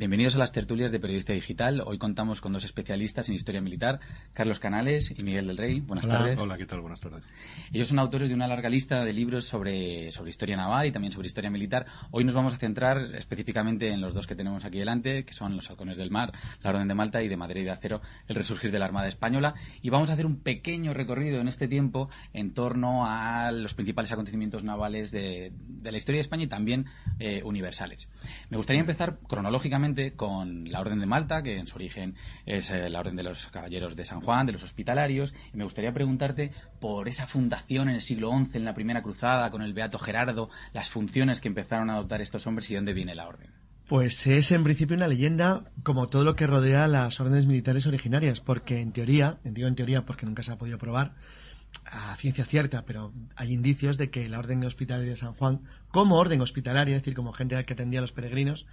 Bienvenidos a las tertulias de Periodista Digital. Hoy contamos con dos especialistas en historia militar, Carlos Canales y Miguel del Rey. Buenas tardes. Hola, ¿qué tal? Buenas tardes. Ellos son autores de una larga lista de libros sobre, sobre historia naval y también sobre historia militar. Hoy nos vamos a centrar específicamente en los dos que tenemos aquí delante, que son los Halcones del Mar, la Orden de Malta y de Madrid de Acero, el resurgir de la Armada Española. Y vamos a hacer un pequeño recorrido en este tiempo en torno a los principales acontecimientos navales de, de la historia de España y también eh, universales. Me gustaría empezar cronológicamente con la Orden de Malta, que en su origen es eh, la Orden de los Caballeros de San Juan, de los Hospitalarios, y me gustaría preguntarte por esa fundación en el siglo XI, en la Primera Cruzada, con el Beato Gerardo, las funciones que empezaron a adoptar estos hombres y dónde viene la Orden. Pues es en principio una leyenda como todo lo que rodea las órdenes militares originarias, porque en teoría, digo en teoría porque nunca se ha podido probar, a ciencia cierta, pero hay indicios de que la Orden Hospitalaria de San Juan, como orden hospitalaria, es decir, como gente que atendía a los peregrinos,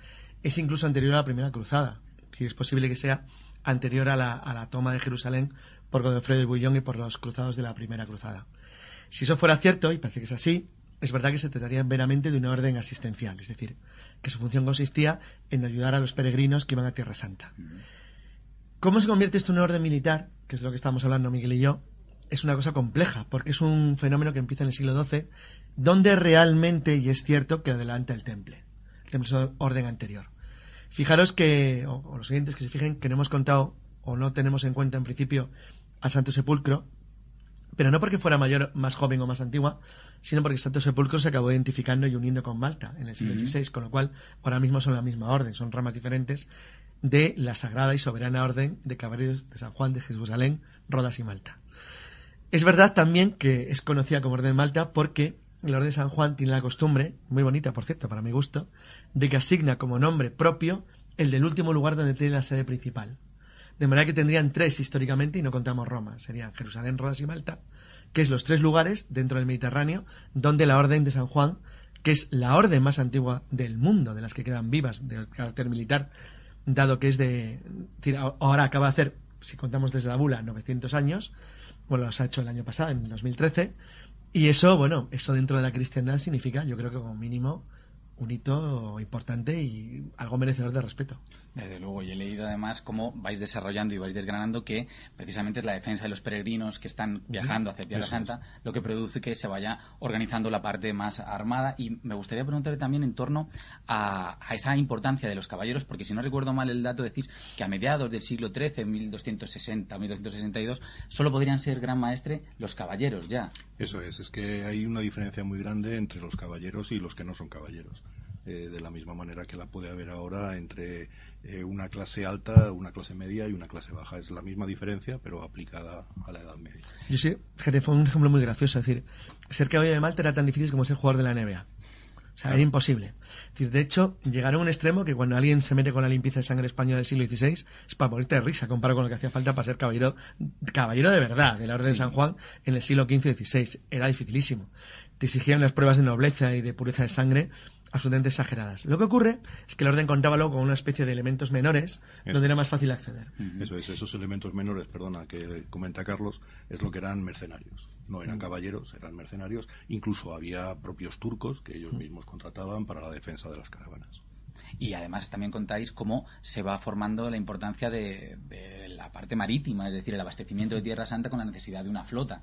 es incluso anterior a la Primera Cruzada. Si es posible que sea anterior a la, a la toma de Jerusalén por Godofredo y Bullón y por los cruzados de la Primera Cruzada. Si eso fuera cierto, y parece que es así, es verdad que se trataría veramente de una orden asistencial, es decir, que su función consistía en ayudar a los peregrinos que iban a Tierra Santa. ¿Cómo se convierte esto en una orden militar? Que es de lo que estamos hablando Miguel y yo. Es una cosa compleja, porque es un fenómeno que empieza en el siglo XII, donde realmente, y es cierto, que adelanta el temple orden anterior. Fijaros que, o, los siguientes que se fijen, que no hemos contado o no tenemos en cuenta en principio al Santo Sepulcro, pero no porque fuera mayor, más joven o más antigua, sino porque el Santo Sepulcro se acabó identificando y uniendo con Malta en el siglo XVI, con lo cual ahora mismo son la misma orden, son ramas diferentes de la sagrada y soberana orden de caballeros de San Juan de Jerusalén, Rodas y Malta. Es verdad también que es conocida como Orden Malta porque la Orden de San Juan tiene la costumbre, muy bonita por cierto, para mi gusto, de que asigna como nombre propio el del último lugar donde tiene la sede principal. De manera que tendrían tres históricamente y no contamos Roma. Serían Jerusalén, Rodas y Malta, que es los tres lugares dentro del Mediterráneo donde la Orden de San Juan, que es la orden más antigua del mundo, de las que quedan vivas, de carácter militar, dado que es de... Ahora acaba de hacer, si contamos desde la bula, 900 años, bueno, los ha hecho el año pasado, en 2013, y eso, bueno, eso dentro de la cristiandad significa, yo creo que como mínimo, un hito importante y algo merecedor de respeto. Desde luego, y he leído además cómo vais desarrollando y vais desgranando que precisamente es la defensa de los peregrinos que están viajando hacia Tierra Santa lo que produce que se vaya organizando la parte más armada. Y me gustaría preguntarle también en torno a, esa importancia de los caballeros, porque si no recuerdo mal el dato, decís que a mediados del siglo XIII, 1260, 1262, solo podrían ser gran maestre los caballeros ya. Eso es, es que hay una diferencia muy grande entre los caballeros y los que no son caballeros. Eh, de la misma manera que la puede haber ahora entre eh, una clase alta, una clase media y una clase baja. Es la misma diferencia, pero aplicada a la edad media. Yo sé, fíjate, fue un ejemplo muy gracioso. Es decir, ser caballero de Malta era tan difícil como ser jugador de la NBA. O sea, era imposible. Es decir, de hecho, llegaron a un extremo que cuando alguien se mete con la limpieza de sangre española del siglo XVI, es para ponerte de risa comparado con lo que hacía falta para ser caballero, caballero de verdad, de la Orden de San Juan en el siglo XV y XVI. Era dificilísimo. Te exigían las pruebas de nobleza y de pureza de sangre absolutamente exageradas. Lo que ocurre es que el orden contaba luego con una especie de elementos menores donde era más fácil acceder. Eso es, esos elementos menores, perdona, que comenta Carlos, es lo que eran mercenarios. No eran caballeros, eran mercenarios. Incluso había propios turcos que ellos mismos contrataban para la defensa de las caravanas. Y además también contáis cómo se va formando la importancia de, la parte marítima, es decir, el abastecimiento de Tierra Santa con la necesidad de una flota.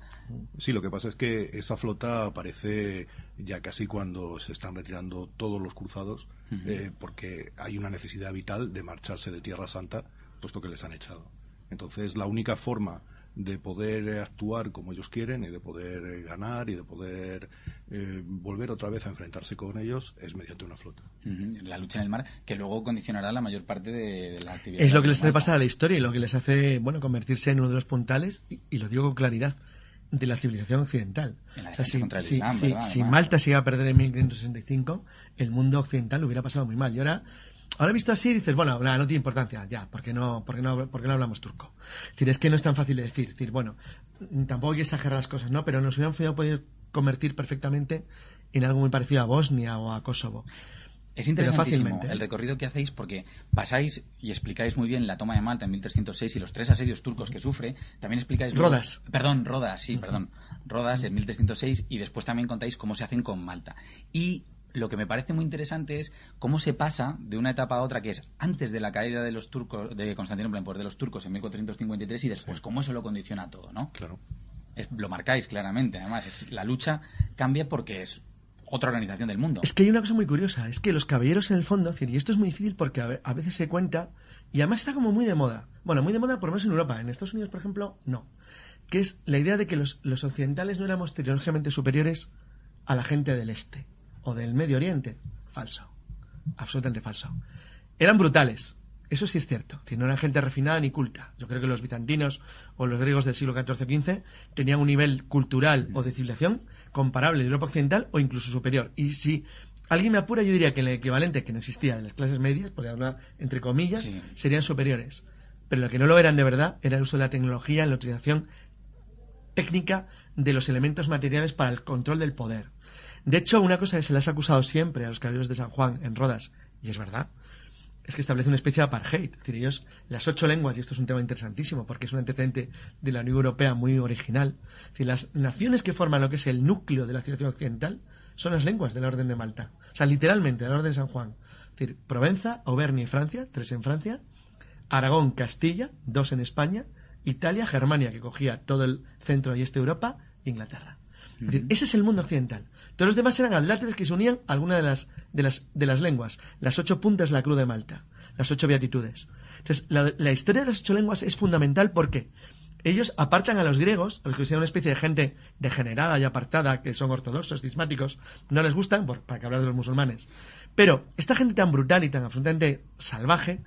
Sí, lo que pasa es que esa flota aparece ya casi cuando se están retirando todos los cruzados, eh, porque hay una necesidad vital de marcharse de Tierra Santa, puesto que les han echado. Entonces, la única forma de poder actuar como ellos quieren y de poder ganar y de poder eh, volver otra vez a enfrentarse con ellos es mediante una flota. La lucha en el mar, que luego condicionará la mayor parte de, la actividad. Es lo que les hace pasar a la historia y lo que les hace bueno convertirse en uno de los puntales, y, lo digo con claridad, de la civilización occidental. si, Malta se iba a perder en 1565, el mundo occidental lo hubiera pasado muy mal. Y ahora Ahora visto así dices, bueno, no tiene importancia, ya, porque no, porque no, porque no hablamos turco. Es decir, es que no es tan fácil de decir. decir, bueno, tampoco hay que exagerar las cosas, ¿no? Pero nos hubieran podido convertir perfectamente en algo muy parecido a Bosnia o a Kosovo. Es interesantísimo el recorrido que hacéis porque pasáis y explicáis muy bien la toma de Malta en 1306 y los tres asedios turcos que sufre. También explicáis... Rodas. perdón, Rodas, sí, perdón. Rodas en 1306 y después también contáis cómo se hacen con Malta. Y lo que me parece muy interesante es cómo se pasa de una etapa a otra, que es antes de la caída de los turcos, de Constantinopla en poder de los turcos en 1453 y después, cómo eso lo condiciona todo, ¿no? Claro. Lo marcáis claramente, además, es, la lucha cambia porque es otra organización del mundo. Es que hay una cosa muy curiosa, es que los caballeros en el fondo, y esto es muy difícil porque a veces se cuenta, y además está como muy de moda. Bueno, muy de moda por lo menos en Europa, en Estados Unidos, por ejemplo, no. Que es la idea de que los, los occidentales no éramos tecnológicamente superiores a la gente del este o del Medio Oriente. Falso. Absolutamente falso. Eran brutales. Eso sí es cierto. no eran gente refinada ni culta. Yo creo que los bizantinos o los griegos del siglo XIV-XV tenían un nivel cultural o de civilización comparable de Europa Occidental o incluso superior. Y si alguien me apura, yo diría que el equivalente que no existía en las clases medias, por hablar entre comillas, serían superiores. Pero lo que no lo eran de verdad era el uso de la tecnología en la utilización técnica de los elementos materiales para el control del poder. De hecho, una cosa que se les ha acusado siempre a los caballeros de San Juan en Rodas, y es verdad, es que establece una especie de apartheid. Es decir, ellos, las ocho lenguas, y esto es un tema interesantísimo porque es un antecedente de la Unión Europea muy original, es decir, las naciones que forman lo que es el núcleo de la civilización occidental son las lenguas de la Orden de Malta. O sea, literalmente, de la Orden de San Juan. Es decir, Provenza, Auvernia y Francia, tres en Francia, Aragón, Castilla, dos en España, Italia, Germania, que cogía todo el centro y este de Europa, Inglaterra. Es decir, ese es el mundo occidental. Todos los demás eran adláteres que se unían a alguna de las, de las, de las lenguas. Las ocho puntas de la cruz de Malta. Las ocho beatitudes. Entonces, la, historia de las ocho lenguas es fundamental porque ellos apartan a los griegos, a los que sean una especie de gente degenerada y apartada, que son ortodoxos, cismáticos, no les gustan, para que hablar de los musulmanes. Pero esta gente tan brutal y tan absolutamente salvaje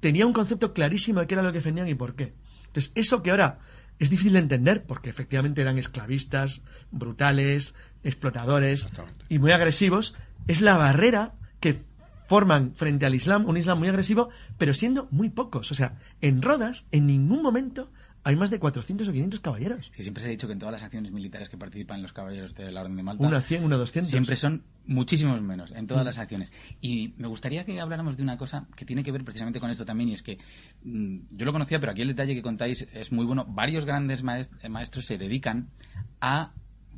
tenía un concepto clarísimo de qué era lo que defendían y por qué. Entonces, eso que ahora es difícil de entender, porque efectivamente eran esclavistas, brutales, explotadores y muy agresivos, es la barrera que forman frente al Islam, un Islam muy agresivo, pero siendo muy pocos. O sea, en Rodas, en ningún momento hay más de 400 o 500 caballeros. siempre se ha dicho que en todas las acciones militares que participan los caballeros de la Orden de Malta... Uno a 100, uno a 200. Siempre son muchísimos menos en todas mm. las acciones. Y me gustaría que habláramos de una cosa que tiene que ver precisamente con esto también, y es que mm, yo lo conocía, pero aquí el detalle que contáis es muy bueno. Varios grandes maestros se dedican a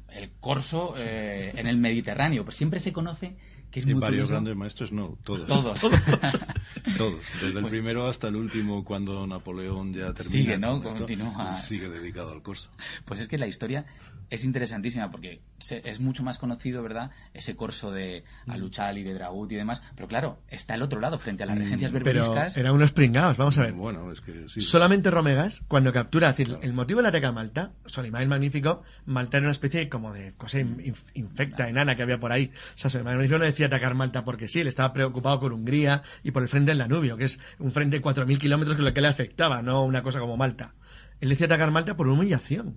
el corso eh, en el Mediterráneo. Pues siempre se conoce que es muy varios grandes maestros, no, todos. Todos. todos. Desde el primero hasta el último, cuando Napoleón ya termina. Sigue, ¿no? Continúa. Sigue dedicado al corso. Pues es que la historia es interesantísima porque es mucho más conocido, ¿verdad? Ese corso de mm. Aluchal y de Dragut y demás. Pero claro, está al otro lado, frente a las mm, regencias berberiscas. Pero eran unos pringados, vamos a ver. Bueno, es que sí. Solamente Romegas, cuando captura, decir, el motivo del ataque a Malta, Solimán el Magnífico, Malta era una especie como de cosa infecta, enana que había por ahí. O sea, Solimán el Magnífico no decía atacar Malta porque sí, él estaba preocupado por Hungría y por el frente del Danubio, que es un frente de 4.000 kilómetros que es lo que le afectaba, no una cosa como Malta. Él decía atacar Malta por humillación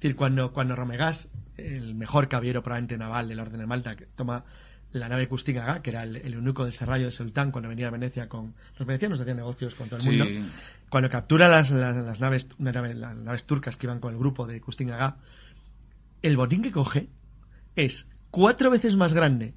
decir, cuando, cuando Romegas, el mejor caballero probablemente naval del Orden de Malta, que toma la nave Custingaga, que era el, eunuco del serrallo de Sultán cuando venía a Venecia con... Los venecianos hacían negocios con todo el mundo. Cuando captura las, las, naves, las naves turcas que iban con el grupo de Custingaga, el botín que coge es cuatro veces más grande,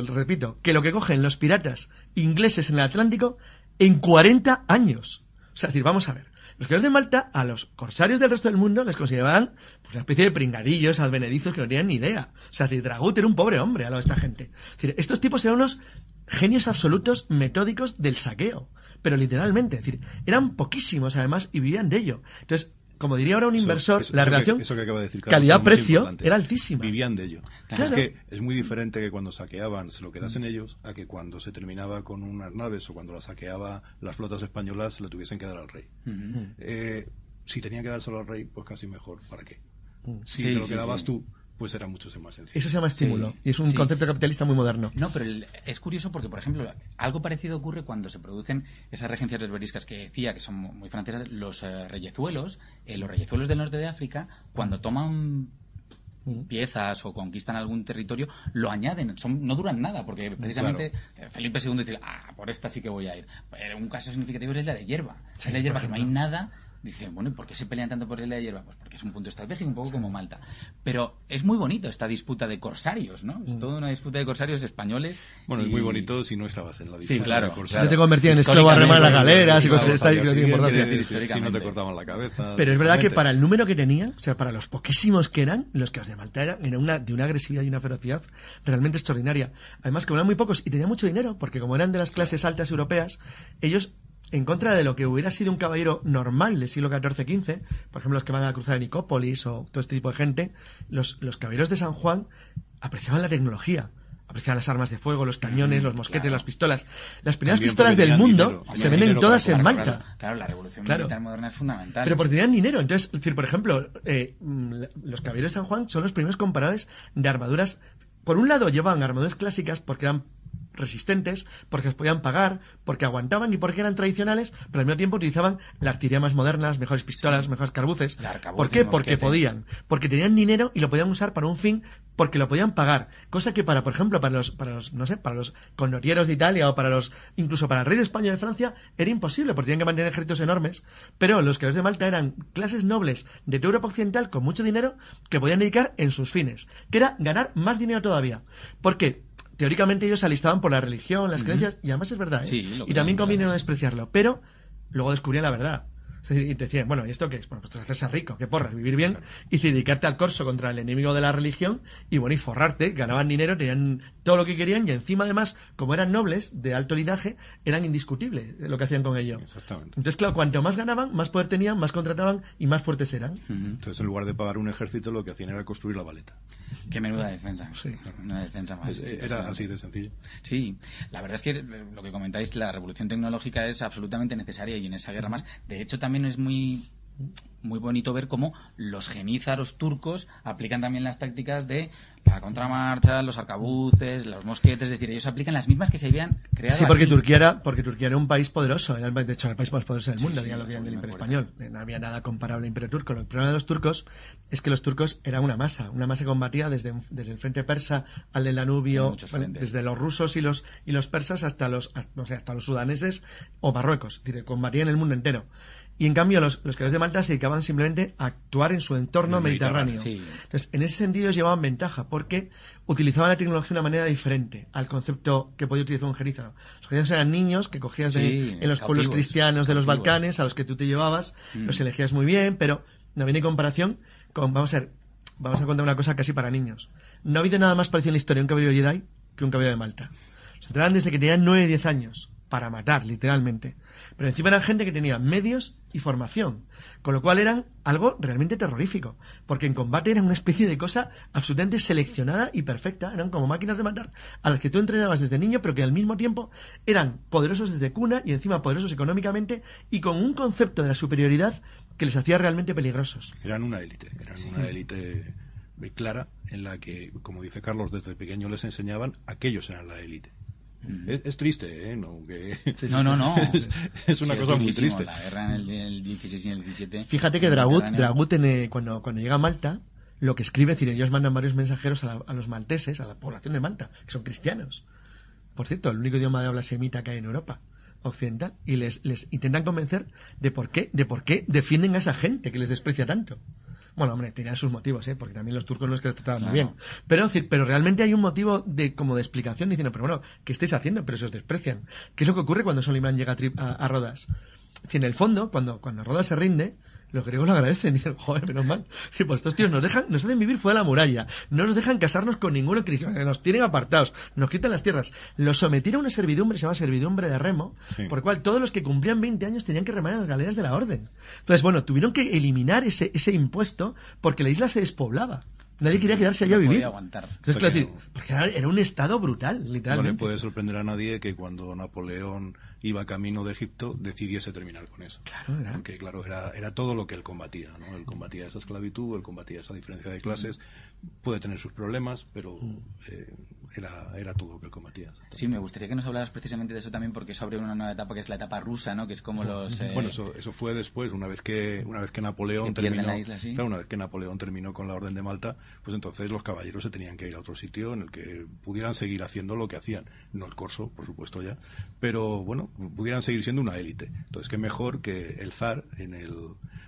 lo repito, que lo que cogen los piratas ingleses en el Atlántico en 40 años. O sea, decir, vamos a ver. Los caballeros de Malta, a los corsarios del resto del mundo, les consideraban pues, una especie de pringadillos, advenedizos que no tenían ni idea. O sea, Dragut era un pobre hombre a lo de esta gente. decir, estos tipos eran unos genios absolutos metódicos del saqueo. Pero literalmente, es decir, eran poquísimos además y vivían de ello. Entonces, como diría ahora un inversor, la relación calidad-precio era altísima. Vivían de ello. Es que es muy diferente que cuando saqueaban se lo quedasen ellos a que cuando se terminaba con unas naves o cuando las saqueaba las flotas españolas se le tuviesen que dar al rey. Eh, si tenía que dárselo al rey, pues casi mejor. ¿Para qué? Si te lo quedabas tú, pues era mucho más sencillo. Eso se llama estímulo y es un concepto capitalista muy moderno. No, pero es curioso porque, por ejemplo, algo parecido ocurre cuando se producen esas regencias berberiscas que decía, que son muy francesas, los eh, reyezuelos, eh, los reyezuelos del norte de África, cuando toman piezas o conquistan algún territorio, lo añaden, son, no duran nada, porque precisamente eh, Felipe II dice, ah, por esta sí que voy a ir. Pero un caso significativo es la de hierba. es la hierba que no hay nada Dicen, bueno, ¿y por qué se pelean tanto por la hierba? Pues porque es un punto estratégico, un poco como Malta. Pero es muy bonito esta disputa de corsarios, ¿no? Es toda una disputa de corsarios españoles. Bueno, y- es muy bonito si no estabas en la Sí, disputa claro, de Si te convertías en esclavo a remar las galeras y cosas de esta que Si no te cortaban la cabeza. Pero es verdad que para el número que tenían, o sea, para los poquísimos que eran, los que los de Malta eran, eran una, de una agresividad y una ferocidad realmente extraordinaria. Además, como eran muy pocos y tenían mucho dinero, porque como eran de las clases altas europeas, ellos, en contra de lo que hubiera sido un caballero normal del siglo XIV-XV, por ejemplo, los que van a cruzar en Nicópolis o todo este tipo de gente, los, los caballeros de San Juan apreciaban la tecnología. Apreciaban las armas de fuego, los cañones, los mosquetes, claro. las pistolas. Las primeras También pistolas del mundo dinero, se venden todas en Malta. Claro, claro, la revolución Claro. militar moderna es fundamental. Pero porque tenían dinero. Entonces, es decir, por ejemplo, eh, mm, los caballeros de San Juan son los primeros compradores de armaduras. Por un lado, llevaban armaduras clásicas porque eran resistentes, porque las podían pagar, porque aguantaban y porque eran tradicionales, pero al mismo tiempo utilizaban la artillería más modernas, mejores pistolas, mejores carbuces. Arcabuz, ¿Por qué? Porque podían. Porque tenían dinero y lo podían usar para un fin porque lo podían pagar. Cosa que para, por ejemplo, para los, para los, no sé, para los connotrieros de Italia o para los, incluso para el rey de España o de Francia, era imposible porque tenían que mantener ejércitos enormes. Pero los caballeros de Malta eran clases nobles de toda Europa Occidental con mucho dinero que podían dedicar en sus fines, que era ganar más dinero todavía. Porque teóricamente ellos se alistaban por la religión, las creencias, y además es verdad, ¿eh? Sí, y también conviene no despreciarlo. Pero luego descubrían la verdad. Y te decían, bueno, ¿y esto qué es? Bueno, pues hacerse rico, qué porras, vivir bien y dedicarte al corso contra el enemigo de la religión y bueno, y forrarte, ganaban dinero, tenían todo lo que querían y encima además, como eran nobles de alto linaje, eran indiscutibles lo que hacían con ello. Exactamente. Entonces, claro, cuanto más ganaban, más poder tenían, más contrataban y más fuertes eran. Entonces, en lugar de pagar un ejército, lo que hacían era construir la baleta. Qué menuda defensa. Sí. Una defensa más. Es- Era así de sencillo. Sí, la verdad es que eh, lo que comentáis, la revolución tecnológica es absolutamente necesaria y en esa guerra más. De hecho, también es muy muy bonito ver cómo los genízaros turcos aplican también las tácticas de la contramarcha, los arcabuces, los mosquetes, es decir, ellos aplican las mismas que se habían creado. Sí, porque aquí. Turquía era, porque Turquía era un país poderoso, era el, de hecho era el país más poderoso del Sí, mundo, sí, digan lo que del me Imperio. Español. Eh, No había nada comparable al Imperio Turco. El problema de los turcos es que los turcos eran una masa, una masa que combatía desde, desde el frente persa al del Danubio, bueno, desde los rusos y los, y los persas hasta los, hasta, no sé, hasta los sudaneses o Marruecos. Es decir, combatían el mundo entero. Y en cambio, los, los caballeros de Malta se dedicaban simplemente a actuar en su entorno En mediterráneo. Mediterráneo, sí. Entonces, en ese sentido ellos llevaban ventaja, porque utilizaban la tecnología de una manera diferente al concepto que podía utilizar un genízaro. Los genízaros eran niños que cogías de- Sí, en los pueblos cristianos de los cautivos. Balcanes, a los que tú te llevabas, Mm. los elegías muy bien, pero no viene comparación con, vamos a ver, vamos a contar una cosa casi para niños. No ha habido nada más parecido en la historia un caballero Jedi que un caballero de Malta. Se entrenaban desde que tenían 9 10 años para matar, literalmente. Pero encima eran gente que tenía medios y formación, con lo cual eran algo realmente terrorífico, porque en combate eran una especie de cosa absolutamente seleccionada y perfecta, eran como máquinas de matar a las que tú entrenabas desde niño, pero que al mismo tiempo eran poderosos desde cuna y encima poderosos económicamente y con un concepto de la superioridad que les hacía realmente peligrosos. Eran una élite, eran una élite clara en la que, como dice Carlos, desde pequeño les enseñaban aquellos eran la élite. Es, es triste, ¿eh? No, que- No, no, no. es, es una Sí, cosa muy triste. La guerra en el, el 16 y en el 17. Fíjate que en el Dragut. Dragut en, eh, cuando, cuando llega a Malta, lo que escribe, es decir, ellos mandan varios mensajeros a, la- a los malteses, a la población de Malta, que son cristianos. Por cierto, el único idioma de habla semita que hay en Europa occidental, y les, les intentan convencer de por qué, de por qué defienden a esa gente que les desprecia tanto. Bueno, hombre, tenían sus motivos, ¿eh? porque también los turcos no es que los trataban muy bien. Pero, decir, pero realmente hay un motivo de como de explicación diciendo, pero bueno, ¿qué estáis haciendo? Pero se os desprecian. ¿Qué es lo que ocurre cuando Solimán llega a, a- a Rodas? Decir, en el fondo, cuando, cuando Rodas se rinde, los griegos lo agradecen, dicen, joder, menos mal. Y pues estos tíos nos dejan, nos hacen vivir fuera de la muralla, no nos dejan casarnos con ninguno cristiano, nos tienen apartados, nos quitan las tierras. Los sometieron a una servidumbre, se llama servidumbre de remo, Sí. por cual todos los que cumplían 20 años tenían que remar en las galeras de la orden. Entonces, bueno, tuvieron que eliminar ese, ese impuesto porque la isla se despoblaba. Nadie quería quedarse allá a No vivir. podía aguantar. Entonces, O sea claro, que decir, no- porque era, un estado brutal, No literalmente. le puede sorprender a nadie que cuando Napoleón iba camino de Egipto decidiese terminar con eso. Claro, era- Porque, claro, era, era todo lo que él combatía, ¿no? Él combatía esa esclavitud, él combatía esa diferencia de clases. Puede tener sus problemas, pero eh, era, era todo lo que él combatía. Sí, me gustaría que nos hablaras precisamente de eso también, porque eso abre una nueva etapa que es la etapa rusa, ¿no? Que es como los. eh, Bueno, eso, eso fue después, una vez que una vez que Napoleón Que terminó, la isla, sí. claro, una vez que Napoleón terminó con la Orden de Malta, pues entonces los caballeros se tenían que ir a otro sitio en el que pudieran seguir haciendo lo que hacían, no el corso, por supuesto ya, pero bueno, pudieran seguir siendo una élite. Entonces qué mejor que el zar en el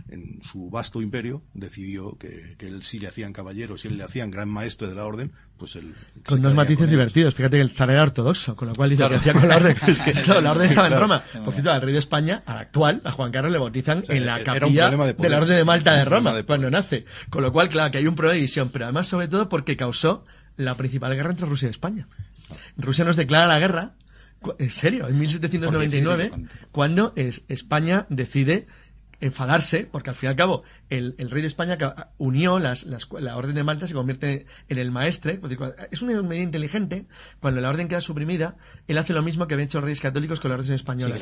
en su vasto imperio, decidió que, que él sí le hacían caballero, si él le hacían gran maestre de la orden, pues él... Con dos matices divertidos. Fíjate que el zar era ortodoxo, con lo cual dice que hacía con la orden. es que claro, la orden estaba en Roma. Por cierto, al rey de España, al actual, a Juan Carlos le bautizan en la capilla de, la orden de Malta de Roma, cuando nace. Con lo cual, claro, que hay un problema de división, pero además, sobre todo, porque causó la principal guerra entre Rusia y España. Rusia nos declara la guerra, en serio, en 1799, cuando es, España decide enfadarse, porque al fin y al cabo el, rey de España unió las, la orden de Malta, se convierte en el maestre. Es una medida inteligente. Cuando la orden queda suprimida, él hace lo mismo que habían hecho los reyes católicos con la orden española.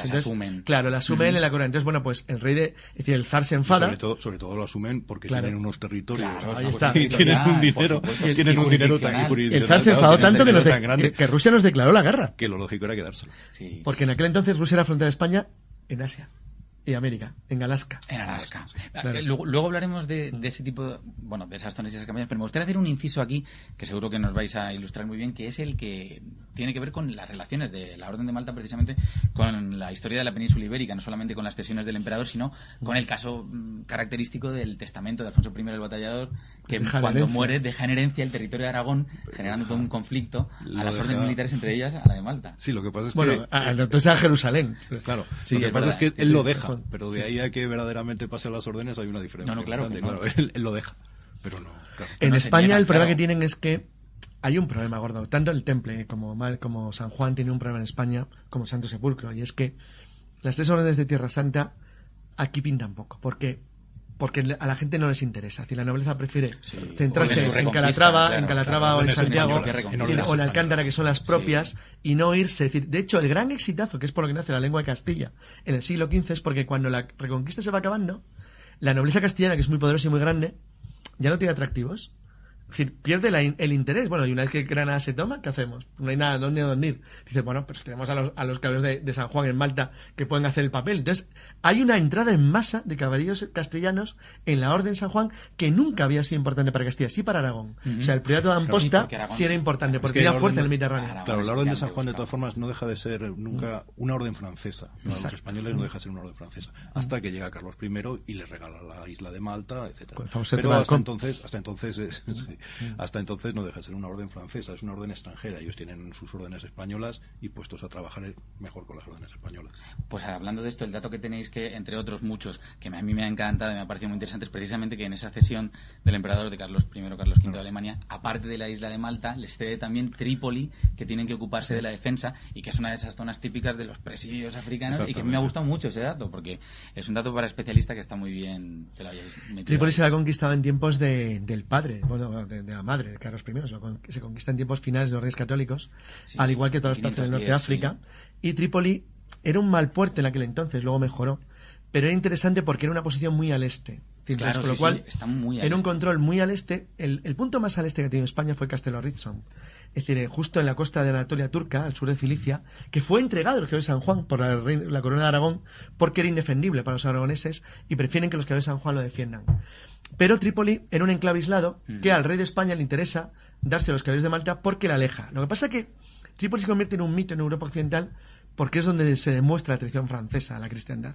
Claro, la asumen en la corona. Entonces, bueno, pues el rey de, es decir, el zar se enfada. sobre todo, sobre todo lo asumen porque tienen unos territorios. Y tienen un dinero, tienen un dinero tan El zar se enfadó tanto que, nos que Rusia nos declaró la guerra. Que lo lógico era quedárselo. Porque en aquel entonces Rusia era frontera de España en Asia y América, en Alaska. En Alaska. Eh, luego, hablaremos de, ese tipo, bueno, de esas zonas y esas campañas, pero me gustaría hacer un inciso aquí, que seguro que nos vais a ilustrar muy bien, que es el que tiene que ver con las relaciones de la Orden de Malta, precisamente con la historia de la península ibérica, no solamente con las cesiones del emperador, sino con el caso mm, característico del testamento de Alfonso I el Batallador, que cuando muere deja en herencia el territorio de Aragón, generando todo un conflicto a las órdenes militares, entre ellas a la de Malta. Sí, lo que pasa es bueno, que... entonces a Jerusalén. Claro, lo que pasa es que él lo deja pero de ahí a que verdaderamente pase las órdenes hay una diferencia. No, no, claro. Él, lo deja, pero no. En España el problema que tienen es que hay un problema gordo. Tanto el Temple como, como San Juan tiene un problema en España, como Santo Sepulcro, y es que las tres órdenes de Tierra Santa aquí pintan poco. Porque porque a la gente no les interesa. Si la nobleza prefiere centrarse en Calatrava, en Calatrava o en Santiago, o en Alcántara, que son las propias, y no irse. de hecho, el gran exitazo, que es por lo que nace la lengua de Castilla en el siglo XV, es porque cuando la reconquista se va acabando, la nobleza castellana, que es muy poderosa y muy grande, ya no tiene atractivos decir, pierde el interés. Bueno, y una vez que Granada se toma, ¿qué hacemos? No hay nada donde dormir. Dice, bueno, pues tenemos a los, a los caballeros de, San Juan en Malta que pueden hacer el papel. Entonces, hay una entrada en masa de caballeros castellanos en la Orden San Juan que nunca había sido importante para Castilla, sí para Aragón. O sea, el Priorato de Amposta sí, era importante, porque tenía fuerza en el Mediterráneo. Claro, la Orden de San Juan, de todas formas, no deja de ser nunca una orden francesa. los españoles no deja de ser una orden francesa. Hasta que llega Carlos I y le regala la isla de Malta, etcétera Pero hasta entonces, hasta entonces, hasta entonces no deja de ser una orden francesa, es una orden extranjera. Ellos tienen sus órdenes españolas y puestos a trabajar mejor con las órdenes españolas. Pues hablando de esto, el dato que tenéis que, entre otros muchos, que a mí me ha encantado y me ha parecido muy interesante, es precisamente que en esa cesión del emperador de Carlos I, Carlos V de Alemania, aparte de la isla de Malta, les cede también Trípoli, que tienen que ocuparse de la defensa y que es una de esas zonas típicas de los presidios africanos y que me ha gustado mucho ese dato, porque es un dato para especialista que está muy bien que lo hayáis metido. Trípoli se ha conquistado en tiempos de, del padre, bueno, de, de la madre, Carlos I, se conquista en tiempos finales de los reyes católicos, al igual que todas las partes del norte de África. Y Trípoli era un mal puerto en aquel entonces, luego mejoró, pero era interesante porque era una posición muy al este. con lo cual, está muy era un este. control muy al este. El, punto más al este que ha tenido España fue Castelo Rizón. Es decir, justo en la costa de Anatolia turca, al sur de Cilicia, que fue entregado el de San Juan por la, la, corona de Aragón porque era indefendible para los aragoneses y prefieren que los caballeros de San Juan lo defiendan. Pero Trípoli era un enclave aislado que mm. al rey de España le interesa darse a los caballeros de Malta porque la aleja. Lo que pasa es que Trípoli se convierte en un mito en Europa Occidental porque es donde se demuestra la tradición francesa, la cristiandad.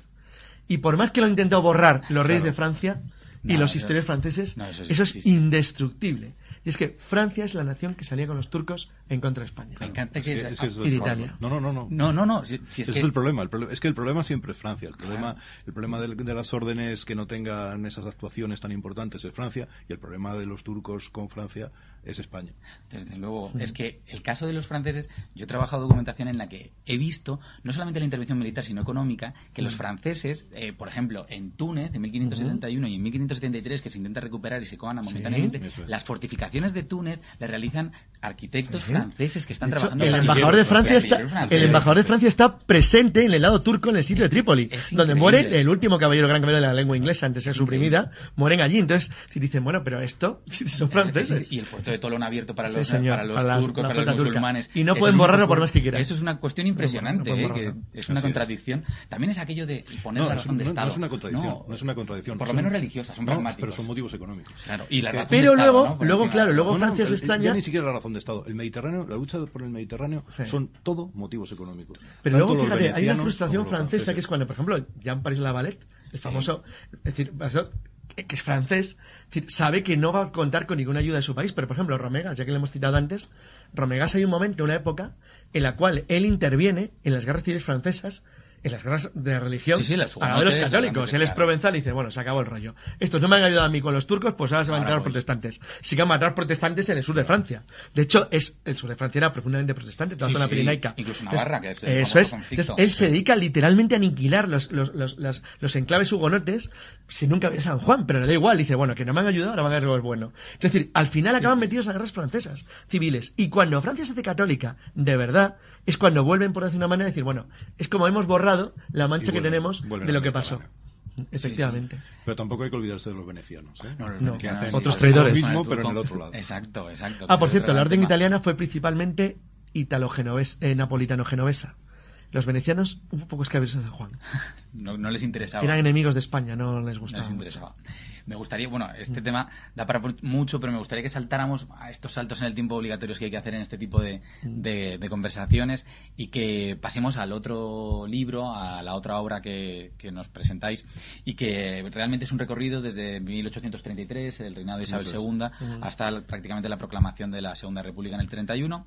Y por más que lo han intentado borrar los reyes de Francia y los historiadores franceses, eso es indestructible. Y es que Francia es la nación que salía con los turcos en contra de España. Me encanta que, es, Italia. No, no, no, no. No, no, no. Si, es, es el problema, el problema. Es que el problema siempre es Francia. El problema, el problema de, de, las órdenes que no tengan esas actuaciones tan importantes es Francia y el problema de los turcos con Francia es España. Desde luego. Es que el caso de los franceses, yo he trabajado documentación en la que he visto no solamente la intervención militar, sino económica, que los franceses, eh, por ejemplo, en Túnez, en 1571 y en 1573, que se intenta recuperar y se cojan momentáneamente, las fortificaciones de Túnez le realizan arquitectos franceses que están trabajando. El embajador de Francia está, el embajador de Francia está presente en el lado turco en el sitio de Trípoli, donde muere el último caballero gran caballero de la lengua inglesa antes de ser suprimida, mueren allí. Entonces, si dicen, bueno, pero esto son franceses. Y el de Tolón abierto para los, para los turcos, para los musulmanes. Y no pueden borrarlo por más que quieran. Eso es una cuestión impresionante, ¿eh? es una contradicción. También es aquello de poner la razón de Estado. No es una contradicción, no, es una contradicción. Por lo menos religiosa, son pragmáticos. Pero son motivos económicos. Claro, y la pero luego, luego claro, luego Francia se extraña. Ya ni siquiera la razón de Estado. El Mediterráneo, la lucha por el Mediterráneo son todo motivos económicos. Pero luego, fíjate, hay una frustración francesa que es cuando, por ejemplo, Jean-Paris Lavalette el famoso, es decir, que es francés, sabe que no va a contar con ninguna ayuda de su país. Pero, por ejemplo, Romegas, ya que le hemos citado antes, Romegas hay un momento, una época, en la cual él interviene en las guerras civiles francesas en las guerras de religión sí, sí, a de los católicos. Él es provenzal y dice, bueno, se acabó el rollo. Estos no me han ayudado a mí con los turcos, pues ahora se van a entrar protestantes. Sí que van a matar protestantes en el sur de Francia. De hecho, es el sur de Francia era profundamente protestante, toda la zona pirenaica. Incluso Navarra, que es Eso es. Entonces, él se dedica literalmente a aniquilar los, los, los, los, los enclaves hugonotes si nunca había San Juan, pero le da igual. Dice, bueno, que no me han ayudado, ahora van a algo bueno. Es decir, al final acaban metidos a guerras francesas, civiles. Y cuando Francia se hace católica, de verdad, es cuando vuelven, por decir una manera, a decir, bueno, es como hemos borrado la mancha que tenemos de lo que pasó. Efectivamente. Pero tampoco hay que olvidarse de los venecianos. ¿eh? No, que hacen otros traidores. Lo mismo, pero en el otro lado. Exacto, exacto. Ah, por cierto, la orden italiana fue principalmente italo-genovesa, eh, napolitano-genovesa. Los venecianos, un poco escabrosos de Juan. No, no, les interesaba. Eran enemigos de España, no les gustaba. No les interesaba. Me gustaría, bueno, este tema da para mucho, pero me gustaría que saltáramos a estos saltos en el tiempo obligatorios que hay que hacer en este tipo de, de, conversaciones y que pasemos al otro libro, a la otra obra que, que, nos presentáis y que realmente es un recorrido desde 1833, el reinado de Isabel II, hasta prácticamente la proclamación de la Segunda República en el 31.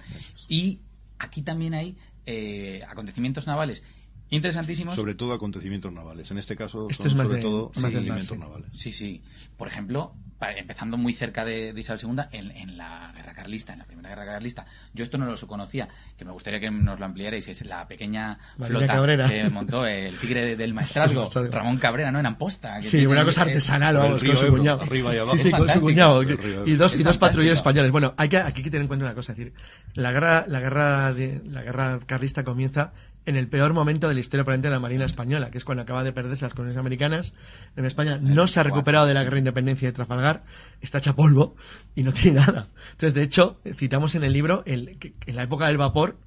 Y aquí también hay eh, acontecimientos navales interesantísimos. Sobre todo acontecimientos navales. En este caso, son es más sobre de, todo más acontecimientos navales. Sí, sí. Por ejemplo, empezando muy cerca de, Isabel II, en, la guerra carlista, en la primera guerra carlista. Yo esto no lo conocía, que me gustaría que nos lo ampliarais. Es la pequeña flota que montó el tigre del maestrazgo, Ramón Cabrera, ¿no? En Amposta. sí, una cosa artesanal, vamos, con su cuñado. Arriba y abajo. Sí, sí, con su cuñado. Y dos, y dos patrulleros españoles. Bueno, hay que, aquí hay que tener en cuenta una cosa. Es decir, la guerra, la guerra, de, la guerra carlista comienza en el peor momento de la historia probablemente de la Marina Española, que es cuando acaba de perderse las colonias americanas. En España no se ha recuperado de la guerra de independencia de Trafalgar, está hecha polvo y no tiene nada. Entonces, de hecho, citamos en el libro el, que en la época del vapor,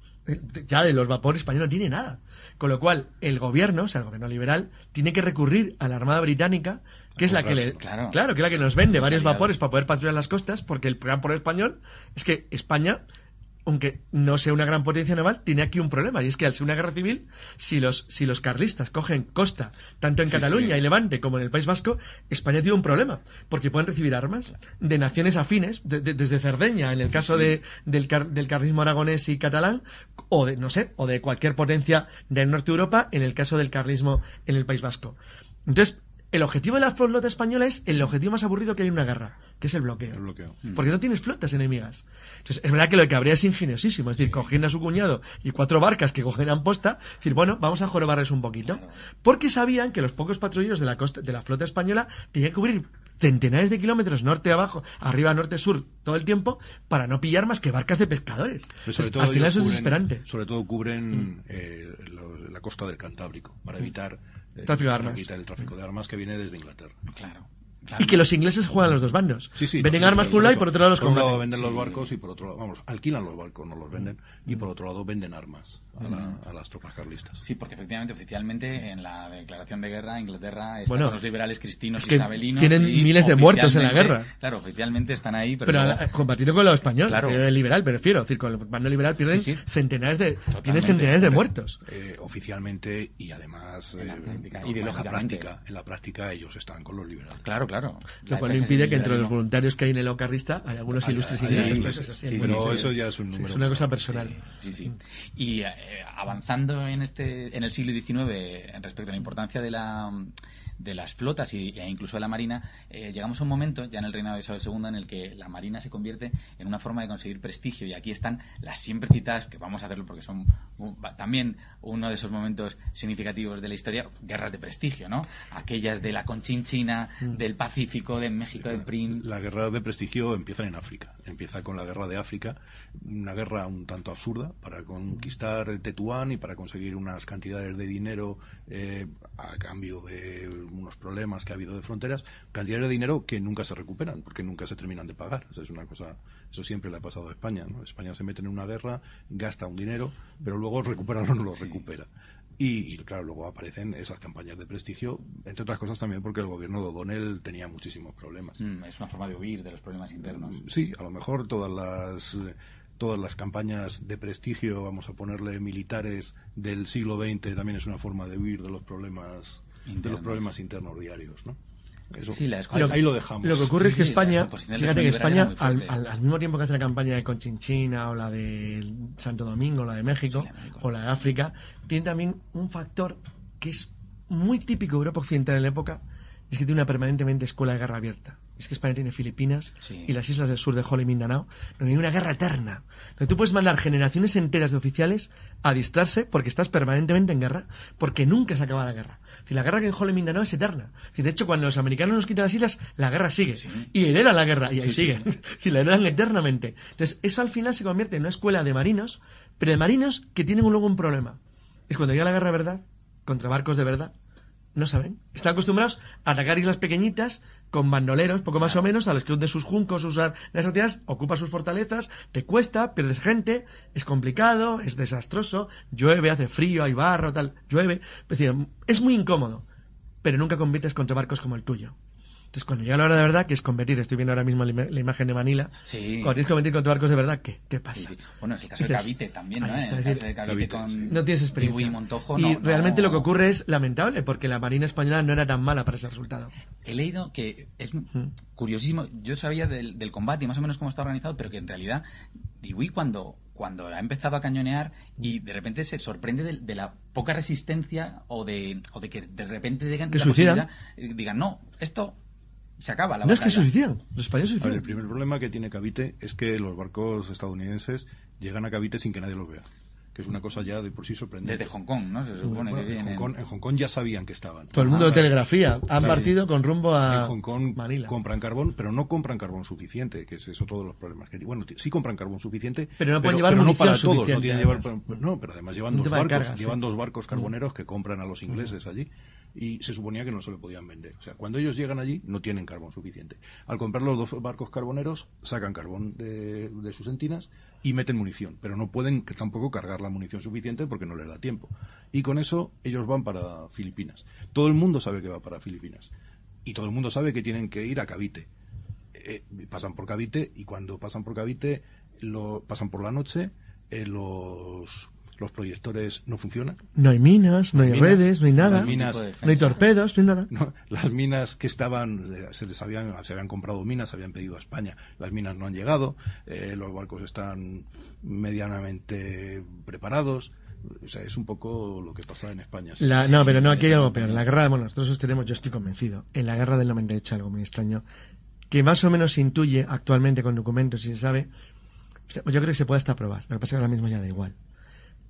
ya de los vapores españoles no tiene nada. Con lo cual, el gobierno, o sea, el gobierno liberal, tiene que recurrir a la Armada Británica, que es la que le, claro. que es la que nos vende varios vapores para poder patrullar las costas, porque el plan por español es que España aunque no sea una gran potencia naval, tiene aquí un problema. Y es que al ser una guerra civil, si los, si los carlistas cogen costa, tanto en Cataluña y Levante como en el País Vasco, España tiene un problema. Porque pueden recibir armas de naciones afines, desde Cerdeña, en el caso de, del, del carlismo aragonés y catalán, o de, no sé, o de cualquier potencia del norte de Europa, en el caso del carlismo en el País Vasco. Entonces, el objetivo de la flota española es el objetivo más aburrido que hay en una guerra, que es el bloqueo. Mm. Porque no tienes flotas enemigas. Entonces, es verdad que lo que habría es ingeniosísimo. Es decir, cogiendo a su cuñado y cuatro barcas que cogeran posta, decir, bueno, vamos a jorobarles un poquito. Porque sabían que los pocos patrulleros de la, costa, de la flota española tenían que cubrir centenares de kilómetros norte abajo, arriba, norte, sur, todo el tiempo, para no pillar más que barcas de pescadores. al final eso es desesperante. Sobre todo cubren mm. eh, la costa del Cantábrico, para mm. Tráfico de armas. el tráfico de armas que viene desde Inglaterra. Claro. Y que los ingleses juegan los dos bandos. Sí, sí, venden armas por un lado y por otro lado los Por un lado venden los barcos y por otro lado, vamos, alquilan los barcos, no los venden, y por otro lado venden armas a, las tropas carlistas. Sí, porque efectivamente, oficialmente, en la declaración de guerra, Inglaterra está con los liberales cristinos y isabelinos. Tienen miles de muertos en la guerra. Claro, oficialmente están ahí, pero. Pero combatiendo con lo español, claro. el liberal, prefiero. decir, con el bando liberal pierden centenares de. Tienen centenares de muertos. Eh, oficialmente y además. En la eh, práctica, en la práctica, ellos están con los liberales. Claro, claro no impide que entre los voluntarios que hay en el Ocarrista hay algunos ilustres ingleses. pero eso ya es un número. es una cosa personal. Y eh, avanzando en este en el siglo XIX respecto a la importancia de la de las flotas y, e incluso de la marina, eh, llegamos a un momento, ya en el reinado de Isabel II, en el que la marina se convierte en una forma de conseguir prestigio. Y aquí están las siempre citadas, que vamos a hacerlo porque son también uno de esos momentos significativos de la historia, guerras de prestigio, ¿no? Aquellas de la Conchinchina, mm. del Pacífico, de México, del Prim. La guerra de prestigio empieza en África. Empieza con la guerra de África, una guerra un tanto absurda para conquistar Tetuán y para conseguir unas cantidades de dinero eh, a cambio de unos problemas que ha habido de fronteras, cantidades de dinero que nunca se recuperan, porque nunca se terminan de pagar. es una cosa, eso siempre le ha pasado a España. ¿no? España se mete en una guerra, gasta un dinero, pero luego recuperarlo no lo recupera. Y, claro, luego aparecen esas campañas de prestigio, entre otras cosas también porque el gobierno de O'Donnell tenía muchísimos problemas. Mm, es una forma de huir de los problemas internos. Mm, sí, a lo mejor todas las todas las campañas de prestigio, vamos a ponerle militares del siglo XX, también es una forma de huir de los problemas de los problemas internos diarios, ¿no? Eso, Sí, la ahí, escuela- ahí lo dejamos. Lo que ocurre es que España, fíjate que España, al, fuerte. al- al mismo tiempo que hace la campaña de Conchinchina o la de Santo Domingo, o la de México Sí, la de México. o la de África, tiene también un factor que es muy típico de Europa Occidental en la época, es que tiene una permanentemente escuela de guerra abierta. Es que España tiene Filipinas Sí. y las islas del sur de Holo y Mindanao, donde hay una guerra eterna. Donde tú puedes mandar generaciones enteras de oficiales a distrarse porque estás permanentemente en guerra, porque nunca se acaba la guerra. Decir, la guerra que en Holo y Mindanao es eterna. Decir, de hecho, cuando los americanos nos quitan las islas, la guerra sigue. Y heredan la guerra, y ahí sigue. Decir, la heredan eternamente. Entonces, eso al final se convierte en una escuela de marinos, pero de marinos que tienen luego un problema. Es cuando llega la guerra de verdad, contra barcos de verdad, no saben. Están acostumbrados a atacar islas pequeñitas con bandoleros, poco más o menos, a los que hunden sus juncos, usar las sociedades, ocupa sus fortalezas, te cuesta, pierdes gente, es complicado, es desastroso, llueve, hace frío, hay barro, tal, llueve. Es decir, es muy incómodo, pero nunca compites contra barcos como el tuyo. Entonces, cuando llega la hora de verdad, que es competir, estoy viendo ahora mismo la, ima- la imagen de Manila, Sí. cuando tienes que competir contra barcos de verdad, ¿qué, qué pasa? sí. Bueno, es el caso de Cavite también, ¿no? está, el caso de Cavite con No tienes experiencia. Y Montojo, y no, realmente no- lo que ocurre es lamentable, porque la Marina Española no era tan mala para ese resultado. He leído que es curiosísimo. Yo sabía del, del combate y más o menos cómo está organizado, pero que en realidad Dewey cuando, cuando ha empezado a cañonear y de repente se sorprende de, de la poca resistencia o de, o de que de repente digan, Que eh, digan, no, esto se acaba la No es que se batalla". suicidan, los españoles se suicidan. el primer problema que tiene Cavite es que los barcos estadounidenses llegan a Cavite sin que nadie los vea, que es una cosa ya de por sí sorprendente. Desde Hong Kong, ¿no? Se supone Bueno, que en, vienen. Hong Kong, en Hong Kong ya sabían que estaban. Todo el mundo Ah, de telegrafía. Han partido con rumbo a en Hong Kong Manila. compran carbón, pero no compran carbón suficiente, que es eso todos los problemas que Bueno, sí compran carbón suficiente, Pero no pueden llevar no munición para todos, no tienen llevar, no, pero además llevan dos barcos, cargas, llevan sí. dos barcos carboneros que compran a los ingleses allí y se suponía que no se lo podían vender. O sea, cuando ellos llegan allí no tienen carbón suficiente. Al comprar los dos barcos carboneros sacan carbón de, de sus entinas y meten munición, pero no pueden tampoco cargar la munición suficiente porque no les da tiempo. Y con eso ellos van para Filipinas. Todo el mundo sabe que va para Filipinas y todo el mundo sabe que tienen que ir a Cavite. Eh, pasan por Cavite y cuando pasan por Cavite lo pasan por la noche, eh, los los proyectores no funcionan. No hay minas, no hay Minas, redes, no hay nada. minas- No hay defensa. torpedos, no hay nada. No, las minas que estaban, eh, se les habían, se habían comprado minas, se habían pedido a España, las minas no han llegado, eh, los barcos están medianamente preparados, o sea, es un poco lo que pasa en España. sí. La- sí, no, pero no, aquí hay algo peor. La guerra, bueno, nosotros sostenemos, yo estoy convencido, en la guerra del 98 algo muy extraño, que más o menos se intuye actualmente con documentos y se sabe, yo creo que se puede hasta probar, lo que pasa es que ahora mismo ya da igual.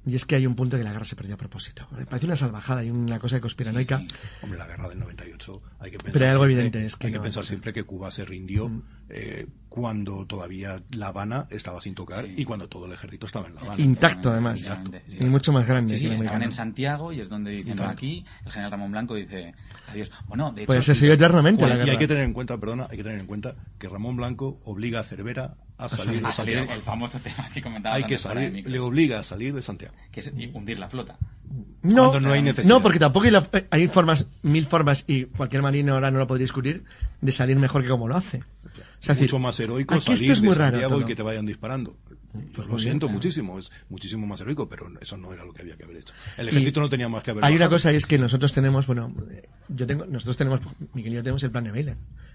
Y es que hay un punto que la guerra se perdió a propósito. Me parece una salvajada y una cosa conspiranoica. Sí, sí. Hombre, la guerra del 98 hay que pensar Pero hay algo siempre- evidente, es que hay no, que pensar no siempre que Cuba se rindió Mm. eh, cuando todavía La Habana estaba sin tocar Sí. y cuando todo el ejército estaba en La Habana. Intacto, además. Sí. Y mucho más grande Sí, americano. en Santiago y es donde dicen aquí. El general Ramón Blanco dice adiós. Bueno, de hecho. Pues se siguió eternamente la Y hay guerra. que tener en cuenta, perdona, hay que tener en cuenta que Ramón Blanco obliga a Cervera a salir de a salir Santiago. el famoso tema que comentábamos Hay que salir, le obliga a salir de Santiago. que es hundir la flota. No, Cuando no hay necesidad. no, porque tampoco hay, la- hay formas, mil formas, y cualquier marino ahora no lo podría discutir, de salir mejor que como lo hace. Es mucho decir, más heroico aquí esto salir es muy de raro Santiago y que te vayan disparando. Pues lo siento bien, muchísimo, es muchísimo más heroico, pero eso no era lo que había que haber hecho. El Y ejército no tenía más que haber Hay una cosa y es que nosotros tenemos, bueno, eh, yo tengo, nosotros tenemos, Miguel y yo tenemos el plan de Bailey,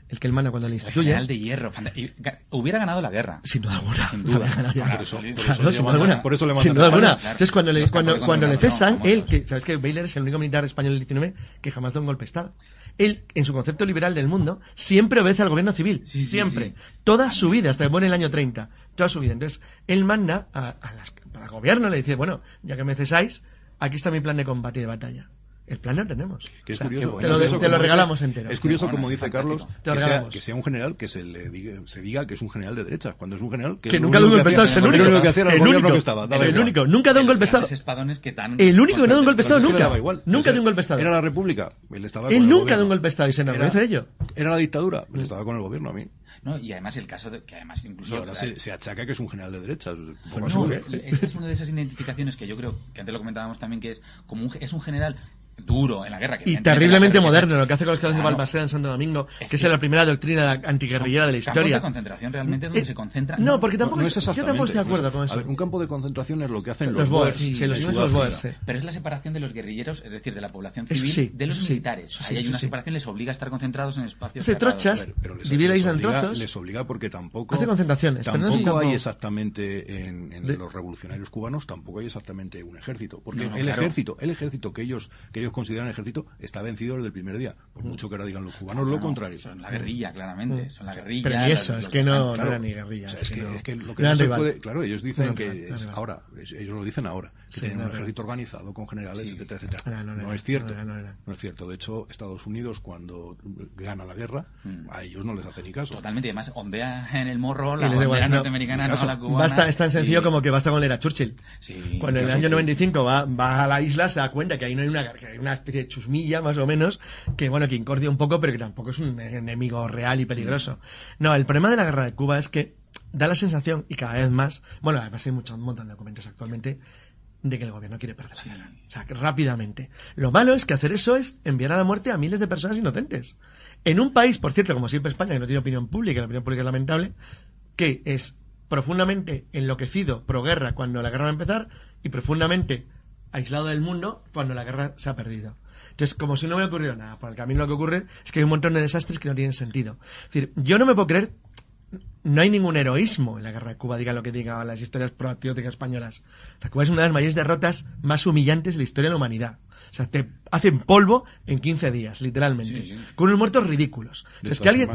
el que él manda cuando le El instituye. general de hierro. y hubiera ganado la guerra. Sin duda alguna. Sin duda. Por eso- le mandan- alguna. por eso le Sin duda alguna. Entonces, cuando le, cuando, cuando le cesan, él, que, ¿sabes que Baylor es el único militar español del 19 que jamás da un golpe de Estado? Él, en su concepto liberal del mundo, siempre obedece al gobierno civil. Sí, siempre. sí. Toda su vida, hasta que en el año 30. Toda su vida. Entonces, él manda a, a las- al gobierno, le dice, bueno, ya que me cesáis, aquí está mi plan de combate y de batalla. El plan lo tenemos. Que es O sea, curioso, te lo, te lo como regalamos dice- entero. Es curioso, Bueno, como dice Carlos, que sea, que sea un general que se le diga, se diga que es un general de derechas, cuando es un general que, que lo nunca único da un golpe de que Estado, hacía- es el único. único que hacía era el el gobierno único, que estaba, el único. Nunca da un El- golpe de Estado. que El único que no da un golpe de Estado que nunca. Nunca dio un golpe de Estado. Era la república, él estaba Él el nunca da un golpe de Estado y se enorgullece Era- de ello. Era la dictadura, él estaba con el gobierno a mí. No, y además el caso de que además Y incluso ahora se, se achaca que es un general de poco no, es una de esas identificaciones que yo creo que antes lo comentábamos también que es como un, es un general duro en la guerra. Que y terriblemente moderno, lo que hace con los que de Balmaceda en Santo Domingo, que, es la primera doctrina antiguerrillera de la historia. De concentración realmente donde eh, se concentra. No, porque tampoco es, yo tampoco estoy de acuerdo con eso. un campo de concentración es lo que hacen los, boers. Sí, los, los boers, Pero es la separación de los guerrilleros, es decir, de la población civil, de los militares. Ahí hay una separación, les obliga a estar concentrados en espacios Hace trochas, divide la isla en trozos. Les obliga porque tampoco... Hace concentraciones. Tampoco hay exactamente, en los revolucionarios cubanos, tampoco hay exactamente un ejército. Porque el ejército, el ejército que ellos que ellos consideran ejército está vencido desde el primer día. Por mucho que ahora digan los cubanos lo contrario. Son la guerrilla, claramente. Mm. Son la guerrilla. Pero eso, es que no, no era ni guerrilla. es, que, lo que no se puede. Claro, ellos dicen que ahora, ellos lo dicen ahora, que tienen un ejército organizado con generales, etcétera, etcétera. No, es cierto. No, es cierto. De hecho, Estados Unidos, cuando gana la guerra, mm. a ellos no les hace ni caso. Totalmente. Y además, ondea en el morro la bandera norteamericana, no la cubana. Basta, es tan sencillo como que basta con leer a Churchill. Cuando en el año 95 va, va a la isla, se da cuenta que ahí no hay una, que hay una especie de chusmilla, más o menos, que bueno, que incordia un poco, pero que tampoco es un enemigo real y peligroso. No, el problema de la guerra de Cuba es que da la sensación, y cada vez más, bueno, además hay muchos, un montón de documentos actualmente, de que el gobierno quiere perder la guerra. O sea, rápidamente. Lo malo es que hacer eso es enviar a la muerte a miles de personas inocentes. En un país, por cierto, como siempre España, que no tiene opinión pública, la opinión pública es lamentable, que es profundamente enloquecido pro guerra cuando la guerra va a empezar y profundamente aislado del mundo cuando la guerra se ha perdido. Entonces, como si no hubiera ocurrido nada, por el camino lo que ocurre es que hay un montón de desastres que no tienen sentido. Es decir, yo no me puedo creer, no hay ningún heroísmo en la guerra de Cuba, diga lo que diga las historias proaccióticas españolas. La Cuba es una de las mayores derrotas más humillantes de la historia de la humanidad. O sea, te hacen polvo en 15 días, literalmente. Con unos muertos ridículos. es que alguien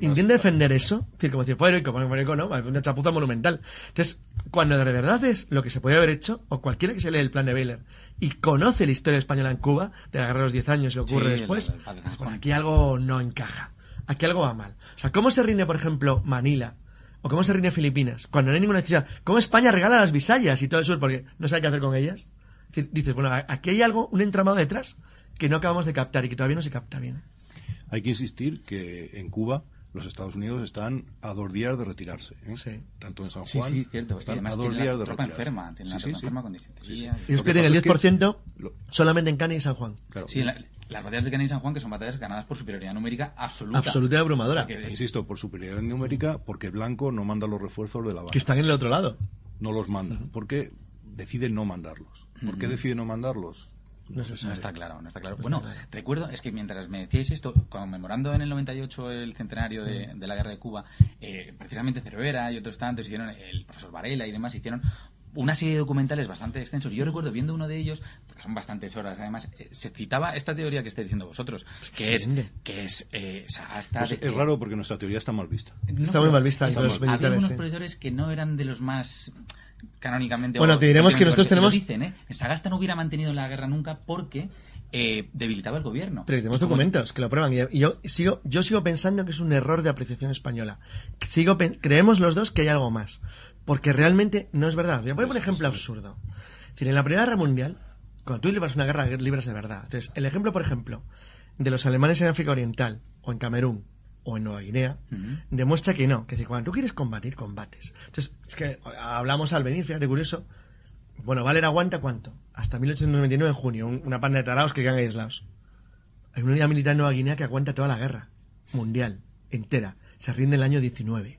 intenta defender eso, decir, como decir, fue heroico, heroico, no, una chapuza monumental. Entonces, cuando de verdad es lo que se puede haber hecho, o cualquiera que se lee el plan de Baylor y conoce la historia española en Cuba, de la guerra de los 10 años y lo ocurre después, pues aquí algo no encaja. Aquí algo va mal. O sea, ¿cómo se rinde, por ejemplo, Manila? ¿O cómo se rinde Filipinas? Cuando no hay ninguna necesidad. ¿Cómo España regala las visayas y todo el sur porque no sabe qué hacer con ellas? dices, bueno, aquí hay algo, un entramado detrás que no acabamos de captar y que todavía no se capta bien. Hay que insistir que en Cuba los Estados Unidos están a dos días de retirarse. ¿eh? Sí. Tanto en San Juan. Sí, sí, cierto. Están a dos días de retirarse. enferma, tienen la enferma con disentería. Ellos pierden el 10% solamente en Cana y San Juan. Claro. Sí, las batallas de Cana y San Juan, que son batallas ganadas por superioridad numérica absoluta. Absoluta y abrumadora. Insisto, por superioridad numérica, porque Blanco no manda los refuerzos de la base. Que están en el otro lado. No los manda, porque decide no mandarlos. ¿Por qué decide no mandarlos? No, está claro, no está claro. bueno, recuerdo, es que mientras me decíais esto, conmemorando en el 98 el centenario de, la guerra de Cuba, eh, precisamente Cervera y otros tantos hicieron, el profesor Varela y demás, hicieron una serie de documentales bastante extensos. Yo recuerdo viendo uno de ellos, porque son bastantes horas, además, eh, se citaba esta teoría que estáis diciendo vosotros, que es que es eh, pues es raro porque nuestra teoría está mal vista. está muy mal vista. Había unos profesores que no eran de los más canónicamente. Bueno, te diremos que nosotros tenemos. dicen, ¿eh? Sagasta no hubiera mantenido la guerra nunca porque eh, debilitaba el gobierno. Pero tenemos documentos que lo prueban. Y yo sigo, yo sigo pensando que es un error de apreciación española. Sigo creemos los dos que hay algo más. Porque realmente no es verdad. Voy a poner un pues ejemplo absurdo. en la Primera Guerra Mundial, cuando tú libras una guerra, libras de verdad. Entonces, el ejemplo, por ejemplo, de los alemanes en África Oriental o en Camerún o en Nueva Guinea, demuestra que no, que cuando tú quieres combatir, combates. Entonces, es que hablamos al venir, fíjate, curioso. Bueno, Valer aguanta cuánto? Hasta 1899 en junio, una panda de tarados que quedan aislados. Hay una unidad militar en Nueva Guinea que aguanta toda la guerra mundial, entera. Se rinde el año 19.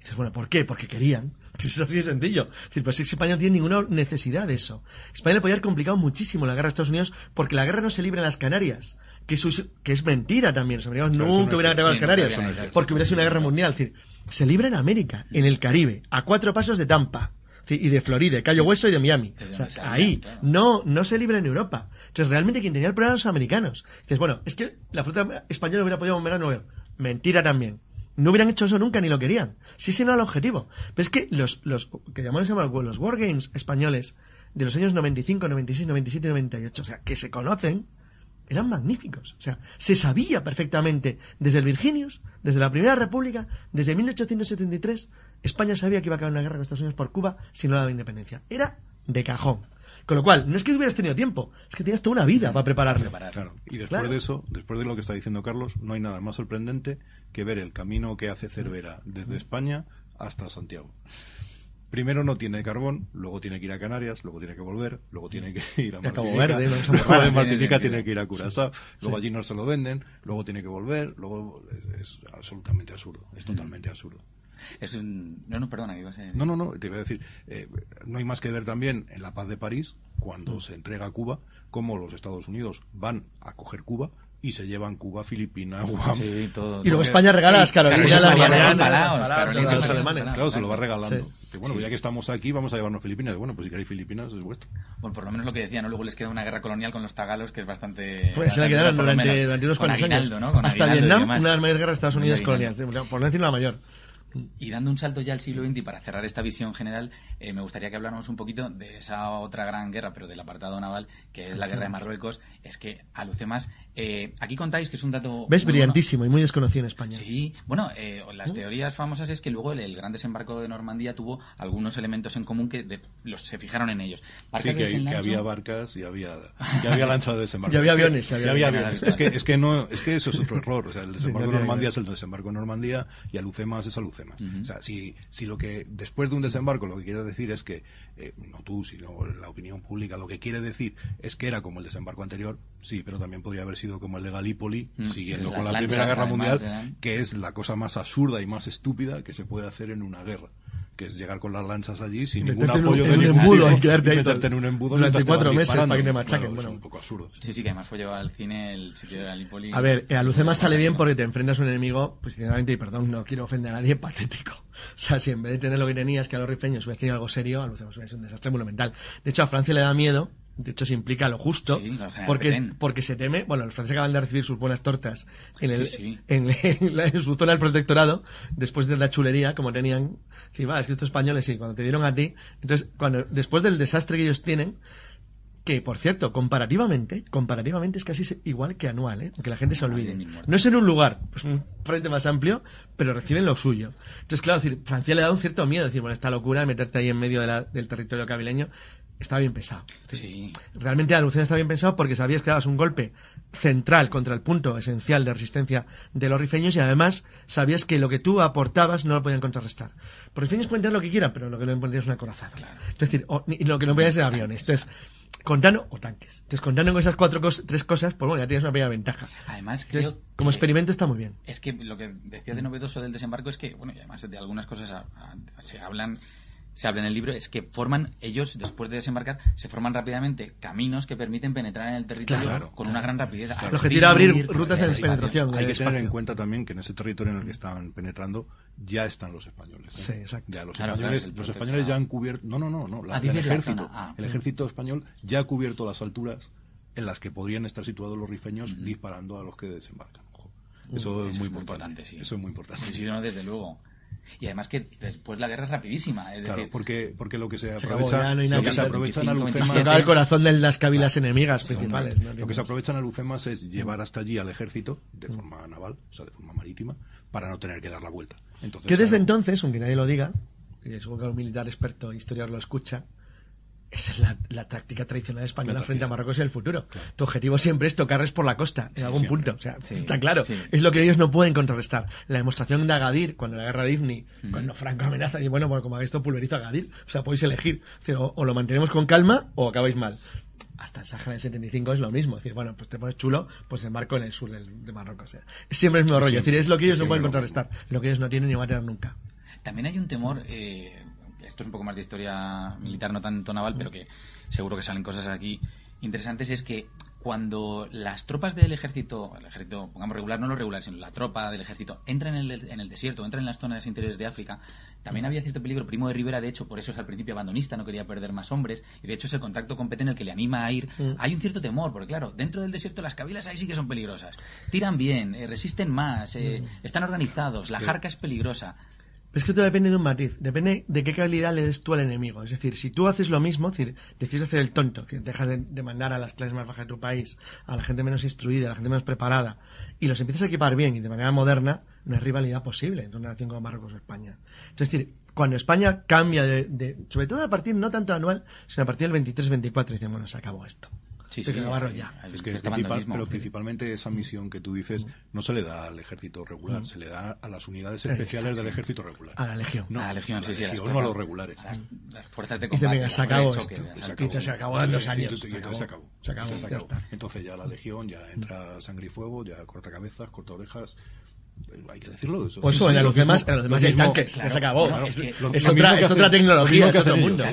dices, bueno, ¿por qué? Porque querían. Es así de sencillo. Es decir, pues España no tiene ninguna necesidad de eso. España le podría haber complicado muchísimo la guerra a Estados Unidos porque la guerra no se libra en las Canarias que, que es mentira también. Los americanos nunca hubieran atacado las Canarias porque hubiera sido una guerra mundial. Es decir, se libra en América, en el Caribe, a cuatro pasos de Tampa y de Florida, de Cayo Hueso y de Miami. ahí, no, no se libra en Europa. Entonces, realmente quien tenía el problema eran los americanos. Dices, bueno, es que la flota española hubiera podido bombardear a Nueva York. Mentira también. No hubieran hecho eso nunca ni lo querían. Sí, sí, no el objetivo. Pero es que los, los que llamamos los Wargames españoles de los años 95, 96, 97 y 98, o sea, que se conocen, eran magníficos. O sea, se sabía perfectamente desde el Virginius, desde la Primera República, desde 1873, España sabía que iba a acabar una guerra con Estados Unidos por Cuba si no daba independencia. Era de cajón. Con lo cual, no es que hubieras tenido tiempo, es que tenías toda una vida para prepararlo. Claro. Y después de eso, después de lo que está diciendo Carlos, no hay nada más sorprendente que ver el camino que hace Cervera desde España hasta Santiago. Primero no tiene carbón, luego tiene que ir a Canarias, luego tiene que volver, luego tiene que ir a Martinica, Verde, luego de Martinica Tiene que ir a Curazao, luego allí no se lo venden, luego tiene que volver, luego es, es absolutamente absurdo, es totalmente absurdo. Es un... No, no, perdona, que ibas a... No, no, no, te iba a decir, eh, no hay más que ver también en la paz de París, Mm. cuando se entrega Cuba, cómo los Estados Unidos van a coger Cuba y se llevan Cuba, Filipinas, Guam. Sí, todo. Y luego todo. España regala las Carolinas, los alemanes. Claro, se lo va regalando. Sí. Bueno, Sí. ya que estamos aquí, vamos a llevarnos Filipinas. Bueno, pues si queréis Filipinas, es vuestro. Bueno, por lo menos lo que decía, ¿no? Luego les queda una guerra colonial con los tagalos que es bastante... Pues se la quedaron durante, unos cuantos años. Hasta Vietnam, una de las mayores guerras de Estados Unidos coloniales, por no decir la mayor. Y dando un salto ya al siglo XX y para cerrar esta visión general, eh, me gustaría que habláramos un poquito de esa otra gran guerra, pero del apartado naval, que es la guerra de Marruecos. Es que, Alucemas, eh, aquí contáis que es un dato... Ves, muy brillantísimo y muy desconocido en España. bueno. Sí, bueno, eh, las teorías famosas es que luego el, el gran desembarco de Normandía tuvo algunos elementos en común que de- los, se fijaron en ellos. Sí, Barcas que, de que había barcas y había, y había lanchas de desembarco. Y había Es que- aviones, y había había aviones. aviones. Es que, es que no, es que eso es otro error. O sea, el desembarco había de Normandía es el desembarco de Normandía y Alucemas es Alucemas. O sea, si, si lo que, después de un desembarco, lo que quiere decir es que, eh, no tú, sino la opinión pública, lo que quiere decir es que era como el desembarco anterior, sí, pero también podría haber sido como el de Galípoli, siguiendo con la Primera Guerra además, Mundial, que es la cosa más absurda y más estúpida que se puede hacer en una guerra. Que es llegar con las lanchas allí sin Y ningún meterte en un- apoyo en de ningún embudo y quedarte ahí meterte en un embudo durante cuatro meses disparando. para que te machaquen, Claro, bueno. es un poco absurdo. Sí, sí, que además fue llevado al cine el sitio de Galípoli. A ver, eh, a Lucema sale bien porque te enfrentas a un enemigo, pues sinceramente, y perdón, no quiero ofender a nadie, patético. O sea, si en vez de tener lo que tenías, que a los rifeños hubieras tenido algo serio, a Lucema hubiera sido un desastre monumental. De hecho, a Francia le da miedo, de hecho se implica lo justo, Sí, porque, porque se teme, bueno, los franceses acaban de recibir sus buenas tortas en, el, Sí, sí. En, en la- en su zona del protectorado, después de la chulería, como tenían, sí, va, es que estos españoles sí, cuando te dieron a ti, entonces, cuando, después del desastre que ellos tienen, que por cierto, comparativamente, comparativamente es casi igual que anual, ¿eh? que la gente se olvide. No es en un lugar, es un frente más amplio, pero reciben lo suyo. Entonces, claro, decir, Francia le da un cierto miedo, decir, bueno, esta locura de meterte ahí en medio de la- del territorio cabileño estaba bien pensado. Sí. Realmente la Lucena estaba bien pensado porque sabías que dabas un golpe central contra el punto esencial de resistencia de los rifeños y además sabías que lo que tú aportabas no lo podían contrarrestar. Los rifeños pueden tener lo que quieran, pero lo que no pueden tener es una corazada. Es decir, o- ni- lo que no pueden ser aviones. Entonces, contando, o tanques. Entonces, contando con esas cuatro cos- tres cosas, pues bueno, ya tienes una pequeña ventaja. Además, creo Entonces, como que- experimento está muy bien. Es que lo que decía de novedoso del desembarco es que, bueno, y además de algunas cosas a- a- se hablan se habla en el libro es que forman ellos después de desembarcar se forman rápidamente caminos que permiten penetrar en el territorio Claro, con una gran rapidez. El objetivo era abrir Abrir, rutas de penetración. Hay que tener en cuenta también que en ese territorio en el que están penetrando ya están los españoles. ¿eh? Sí, exacto. Ya los Claro, claro, españoles, es el los protectorado. españoles ya han cubierto. No, no, no, no. la- el ejército, zona. Ah. el ejército español ya ha cubierto las alturas en las que podrían estar situados los rifeños disparando a los que desembarcan. Ojo. Eso, es muy importante. sí. Eso es muy importante. Sí, sí, no, desde luego. Y además que después la guerra es rapidísima. Es Claro, decir, porque, porque lo que se aprovecha, ya no lo que se hacer. aprovecha en 25, Alucemas, Se acaba el corazón de las cabilas enemigas principales. ¿no? lo que se aprovecha en Alucemas es llevar hasta allí al ejército de forma naval, o sea, de forma marítima, para no tener que dar la vuelta. Entonces, Que desde claro, entonces, aunque nadie lo diga, y seguro que un militar experto historiador lo escucha, esa es la, la táctica tradicional española La frente a. Marruecos y el futuro. Tu objetivo siempre es tocarles por la costa, en algún siempre. punto. O sea, Sí, está claro. sí. Es lo que ellos no pueden contrarrestar. La demostración de Agadir, cuando la guerra de Ifni, cuando Franco amenaza, y bueno, bueno, como hagáis esto, pulverizo a Agadir. O sea, podéis elegir. O, sea, o- o lo mantenemos con calma o acabáis mal. Hasta el Sahara del 75 es lo mismo. Es decir, bueno, pues te pones chulo, pues el marco en el sur del- de Marruecos. O sea, siempre es mi rollo. Es decir, es lo que ellos no pueden contrarrestar. Lo que ellos no tienen ni van a tener nunca. También hay un temor, eh, esto es un poco más de historia militar, no tanto naval, pero que seguro que salen cosas aquí interesantes, es que cuando las tropas del ejército, el ejército, pongamos regular, no lo regular, sino la tropa del ejército, entran en el, en el desierto, entran en las zonas interiores de África, también había cierto peligro. Primo de Rivera, de hecho, por eso es al principio abandonista, no quería perder más hombres, y de hecho es el contacto con Petén el que le anima a ir. Hay un cierto temor, porque claro, dentro del desierto las cabilas ahí sí que son peligrosas. Tiran bien, eh, resisten más, eh, están organizados, la jarca es peligrosa. Es que todo depende de un matiz, depende de qué calidad le des tú al enemigo. Es decir, si tú haces lo mismo, es decir, decides hacer el tonto, es dejas de, mandar a las clases más bajas de tu país, a la gente menos instruida, a la gente menos preparada, y los empiezas a equipar bien y de manera moderna, no hay rivalidad posible en una nación como Marruecos o España. Es decir, cuando España cambia de, de- sobre todo a partir, no tanto anual, sino a partir del 23-24, dicen, bueno, se acabó esto. Sí, que sí, ya. Es que principal- pero principalmente esa misión que tú dices no se le da al ejército regular, se le da a las unidades especiales del ejército regular. A la Legión. No, a la Legión, a la sí, sí, a las Legión, no a los regulares. a las, las fuerzas de combate. las se acabó esto. Se acabó. Se en dos Y años. y entonces se acabó. Se acabó, se. Entonces ya la legión ya entra sangre y fuego, ya corta cabezas, corta orejas. Hay que decirlo. eso. Pues eso, sí, en lo los demás, en los demás lo hay tanques, ya se acabó. Claro, es es lo- otra, es otra tecnología, lo mismo es que otro mundo.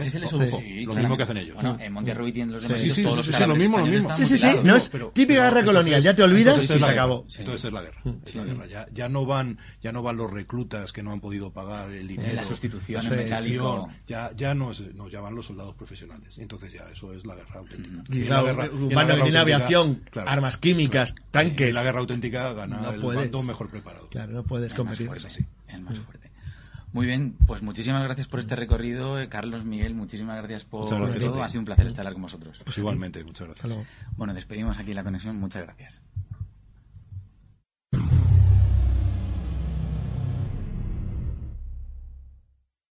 lo mismo que hacen ellos. Bueno, en Monterrubí tienen los Sí, demás sí, todos sí, los sí, sí, cadáveres lo mismo, lo mismo. Sí, sí, sí, no es pero- típica pero guerra colonial, ya te olvidas entonces y es la se guerra. acabó. Entonces es la guerra. es la guerra. Ya, ya no van, ya no van los reclutas que no han podido pagar el dinero. la sustitución. Ya, ya no, es- no, ya van los soldados profesionales. Entonces ya eso es la guerra auténtica. Claro, tiene auténtica, aviación, claro, armas químicas, claro. tanques. La guerra auténtica gana el bando mejor preparado. Claro, no puedes el competir. Más el más mm. fuerte. Muy bien, pues muchísimas gracias por este recorrido, eh, Carlos Miguel, muchísimas gracias por gracias todo. Ha sido un placer estar con vosotros. Pues igualmente, muchas gracias. Bueno, despedimos aquí la conexión, muchas gracias.